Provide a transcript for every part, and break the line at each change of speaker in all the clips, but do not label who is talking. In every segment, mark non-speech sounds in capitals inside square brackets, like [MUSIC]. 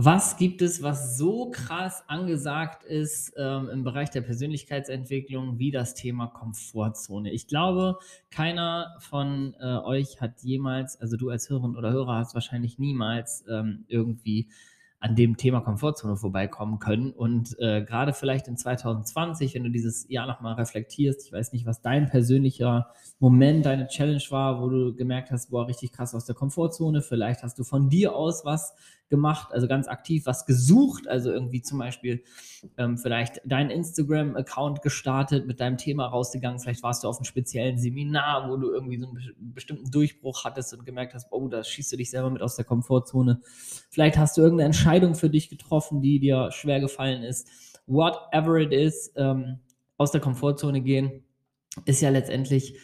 Was gibt es, was so krass angesagt ist ähm, im Bereich der Persönlichkeitsentwicklung wie das Thema Komfortzone? Ich glaube, keiner von äh, euch hat jemals, also du als Hörerin oder Hörer hast wahrscheinlich niemals ähm, irgendwie an dem Thema Komfortzone vorbeikommen können. Und äh, gerade vielleicht in 2020, wenn du dieses Jahr nochmal reflektierst, ich weiß nicht, was dein persönlicher Moment, deine Challenge war, wo du gemerkt hast, boah, richtig krass aus der Komfortzone. Vielleicht hast du von dir aus was gemacht, also ganz aktiv was gesucht, also irgendwie zum Beispiel ähm, vielleicht deinen Instagram-Account gestartet, mit deinem Thema rausgegangen, vielleicht warst du auf einem speziellen Seminar, wo du irgendwie so einen bestimmten Durchbruch hattest und gemerkt hast, oh, da schießt du dich selber mit aus der Komfortzone. Vielleicht hast du irgendeine Entscheidung für dich getroffen, die dir schwer gefallen ist. Whatever it is, ähm, aus der Komfortzone gehen, ist ja letztendlich,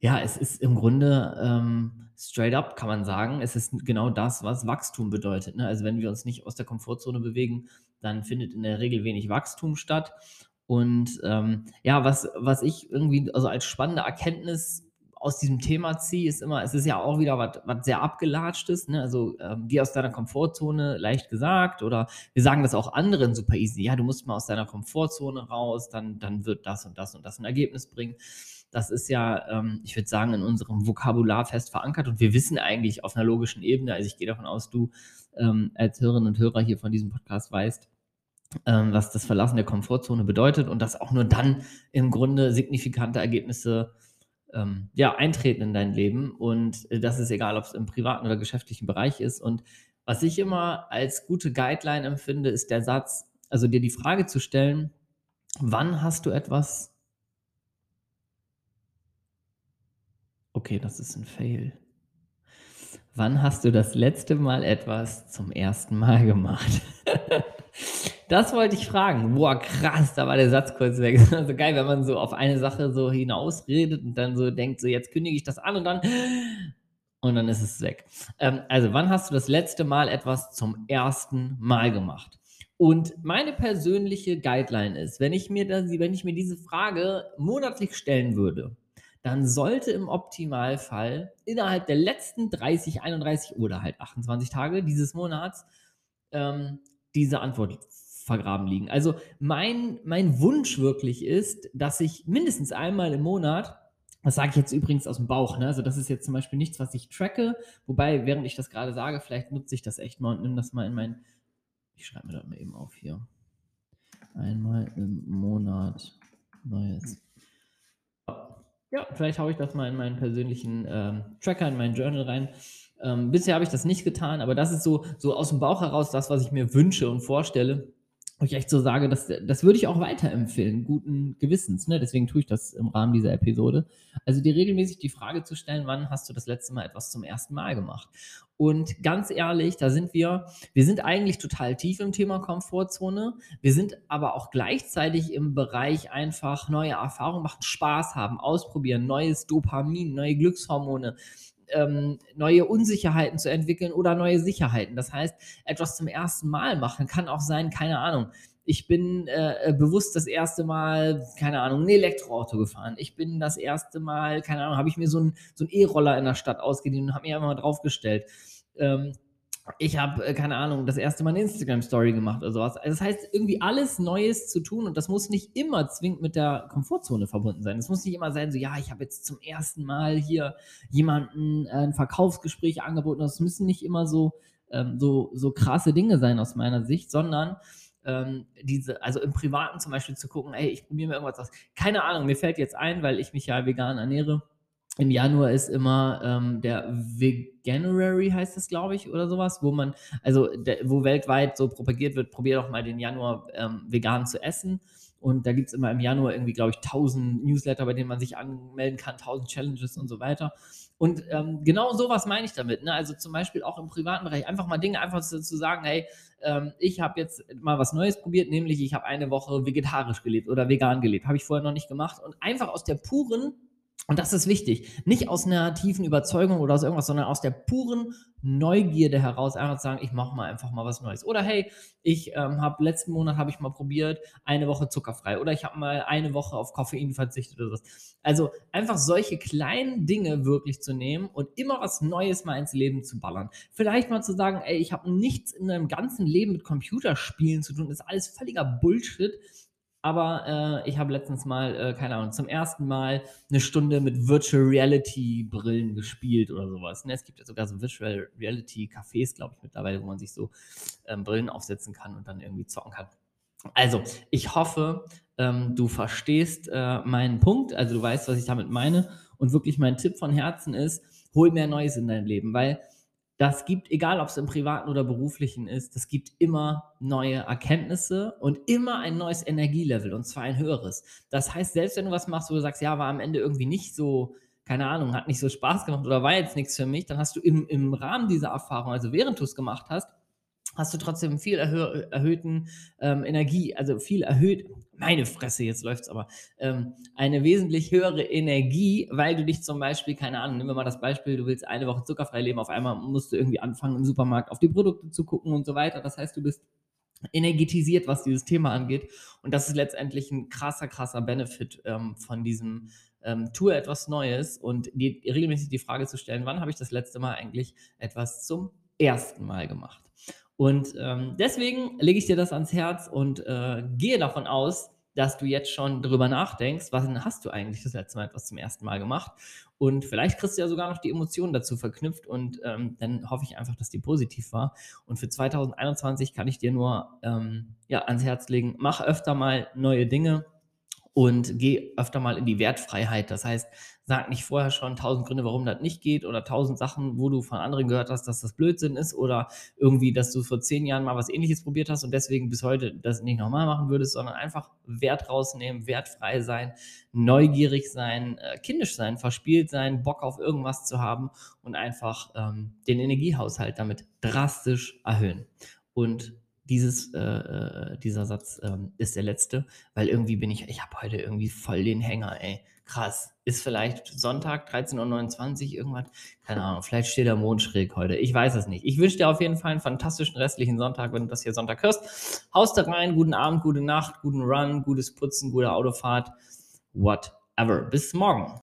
ja, es ist im Grunde ähm, straight up kann man sagen, es ist genau das, was Wachstum bedeutet. Ne? Also wenn wir uns nicht aus der Komfortzone bewegen, dann findet in der Regel wenig Wachstum statt. Und ähm, ja, was, was ich irgendwie also als spannende Erkenntnis aus diesem Thema ziehe, ist immer, es ist ja auch wieder was, sehr abgelatschtes, ne? also ähm, geh aus deiner Komfortzone, leicht gesagt, oder wir sagen das auch anderen super easy, ja, du musst mal aus deiner Komfortzone raus, dann, dann wird das und das und das ein Ergebnis bringen das ist ja, ähm, ich würde sagen, in unserem Vokabular fest verankert und wir wissen eigentlich auf einer logischen Ebene, also ich gehe davon aus, du ähm, als Hörerinnen und Hörer hier von diesem Podcast weißt, ähm, was das Verlassen der Komfortzone bedeutet und dass auch nur dann im Grunde signifikante Ergebnisse ähm, ja, eintreten in dein Leben und äh, das ist egal, ob es im privaten oder geschäftlichen Bereich ist und was ich immer als gute Guideline empfinde, ist der Satz, also dir die Frage zu stellen, wann hast du etwas Okay, das ist ein Fail. Wann hast du das letzte Mal etwas zum ersten Mal gemacht? [LAUGHS] das wollte ich fragen. Boah, krass, da war der Satz kurz weg. [LAUGHS] Also geil, wenn man so auf eine Sache so hinausredet und dann so denkt, so jetzt kündige ich das an und dann und dann ist es weg. Ähm, also, wann hast du das letzte Mal etwas zum ersten Mal gemacht? Und meine persönliche Guideline ist, wenn ich mir, das, wenn ich mir diese Frage monatlich stellen würde, dann sollte im Optimalfall innerhalb der letzten 30, 31 oder halt 28 Tage dieses Monats ähm, diese Antwort vergraben liegen. Also mein, mein Wunsch wirklich ist, dass ich mindestens einmal im Monat, das sage ich jetzt übrigens aus dem Bauch, ne? also das ist jetzt zum Beispiel nichts, was ich tracke, wobei, während ich das gerade sage, vielleicht nutze ich das echt mal und nehme das mal in mein, ich schreibe mir das mal eben auf hier, einmal im Monat neues ja, vielleicht haue ich das mal in meinen persönlichen ähm, Tracker, in meinen Journal rein. Ähm, bisher habe ich das nicht getan, aber das ist so, so aus dem Bauch heraus das, was ich mir wünsche und vorstelle wo ich echt so sage, das, das würde ich auch weiterempfehlen, guten Gewissens. Ne? Deswegen tue ich das im Rahmen dieser Episode. Also dir regelmäßig die Frage zu stellen, wann hast du das letzte Mal etwas zum ersten Mal gemacht? Und ganz ehrlich, da sind wir, wir sind eigentlich total tief im Thema Komfortzone. Wir sind aber auch gleichzeitig im Bereich einfach neue Erfahrungen machen, Spaß haben, ausprobieren, neues Dopamin, neue Glückshormone ähm, neue Unsicherheiten zu entwickeln oder neue Sicherheiten. Das heißt, etwas zum ersten Mal machen kann auch sein, keine Ahnung. Ich bin äh, bewusst das erste Mal, keine Ahnung, ein Elektroauto gefahren. Ich bin das erste Mal, keine Ahnung, habe ich mir so einen so E-Roller in der Stadt ausgeliehen und habe mir einfach mal draufgestellt. Ähm, ich habe, äh, keine Ahnung, das erste Mal eine Instagram-Story gemacht oder sowas. Also das heißt, irgendwie alles Neues zu tun und das muss nicht immer zwingend mit der Komfortzone verbunden sein. Es muss nicht immer sein, so, ja, ich habe jetzt zum ersten Mal hier jemanden äh, ein Verkaufsgespräch angeboten. Das müssen nicht immer so, ähm, so, so krasse Dinge sein aus meiner Sicht, sondern ähm, diese, also im Privaten zum Beispiel zu gucken, ey, ich probiere mir irgendwas aus. Keine Ahnung, mir fällt jetzt ein, weil ich mich ja vegan ernähre im Januar ist immer ähm, der Veganuary, heißt es, glaube ich, oder sowas, wo man, also der, wo weltweit so propagiert wird, probier doch mal den Januar ähm, vegan zu essen. Und da gibt es immer im Januar irgendwie, glaube ich, 1000 Newsletter, bei denen man sich anmelden kann, 1000 Challenges und so weiter. Und ähm, genau sowas meine ich damit. Ne? Also zum Beispiel auch im privaten Bereich einfach mal Dinge einfach zu, zu sagen, hey, ähm, ich habe jetzt mal was Neues probiert, nämlich ich habe eine Woche vegetarisch gelebt oder vegan gelebt. Habe ich vorher noch nicht gemacht. Und einfach aus der puren Und das ist wichtig. Nicht aus einer tiefen Überzeugung oder aus irgendwas, sondern aus der puren Neugierde heraus einfach sagen, ich mache mal einfach mal was Neues. Oder hey, ich ähm, habe letzten Monat habe ich mal probiert, eine Woche zuckerfrei. Oder ich habe mal eine Woche auf Koffein verzichtet oder was. Also einfach solche kleinen Dinge wirklich zu nehmen und immer was Neues mal ins Leben zu ballern. Vielleicht mal zu sagen, ey, ich habe nichts in meinem ganzen Leben mit Computerspielen zu tun. Das ist alles völliger Bullshit aber äh, ich habe letztens mal, äh, keine Ahnung, zum ersten Mal eine Stunde mit Virtual Reality Brillen gespielt oder sowas. Ne? Es gibt ja sogar so Virtual Reality Cafés, glaube ich, mittlerweile, wo man sich so ähm, Brillen aufsetzen kann und dann irgendwie zocken kann. Also, ich hoffe, ähm, du verstehst äh, meinen Punkt, also du weißt, was ich damit meine. Und wirklich mein Tipp von Herzen ist, hol mehr Neues in dein Leben, weil das gibt, egal ob es im privaten oder beruflichen ist, das gibt immer neue Erkenntnisse und immer ein neues Energielevel und zwar ein höheres. Das heißt, selbst wenn du was machst, wo du sagst, ja, war am Ende irgendwie nicht so, keine Ahnung, hat nicht so Spaß gemacht oder war jetzt nichts für mich, dann hast du im, im Rahmen dieser Erfahrung, also während du es gemacht hast, hast du trotzdem viel erhö erhöhten ähm, Energie, also viel erhöht, meine Fresse, jetzt läuft's aber, ähm, eine wesentlich höhere Energie, weil du dich zum Beispiel, keine Ahnung, nehmen wir mal das Beispiel, du willst eine Woche zuckerfrei leben, auf einmal musst du irgendwie anfangen, im Supermarkt auf die Produkte zu gucken und so weiter. Das heißt, du bist energetisiert, was dieses Thema angeht. Und das ist letztendlich ein krasser, krasser Benefit ähm, von diesem ähm, tue etwas Neues und die, regelmäßig die Frage zu stellen, wann habe ich das letzte Mal eigentlich etwas zum ersten Mal gemacht? Und ähm, deswegen lege ich dir das ans Herz und äh, gehe davon aus, dass du jetzt schon drüber nachdenkst, was hast du eigentlich das letzte Mal etwas zum ersten Mal gemacht? Und vielleicht kriegst du ja sogar noch die Emotionen dazu verknüpft und ähm, dann hoffe ich einfach, dass die positiv war. Und für 2021 kann ich dir nur ähm, ja, ans Herz legen, mach öfter mal neue Dinge und geh öfter mal in die Wertfreiheit. Das heißt, sag nicht vorher schon tausend Gründe, warum das nicht geht oder tausend Sachen, wo du von anderen gehört hast, dass das Blödsinn ist oder irgendwie, dass du vor zehn Jahren mal was ähnliches probiert hast und deswegen bis heute das nicht nochmal machen würdest, sondern einfach Wert rausnehmen, wertfrei sein, neugierig sein, äh, kindisch sein, verspielt sein, Bock auf irgendwas zu haben und einfach ähm, den Energiehaushalt damit drastisch erhöhen. Und dieses, äh, äh, dieser Satz ähm, ist der letzte, weil irgendwie bin ich, ich habe heute irgendwie voll den Hänger, ey. Krass. Ist vielleicht Sonntag, 13.29 Uhr, irgendwas? Keine Ahnung, vielleicht steht der Mond schräg heute. Ich weiß es nicht. Ich wünsche dir auf jeden Fall einen fantastischen restlichen Sonntag, wenn du das hier Sonntag hörst. Haust da rein, guten Abend, gute Nacht, guten Run, gutes Putzen, gute Autofahrt, whatever. Bis morgen.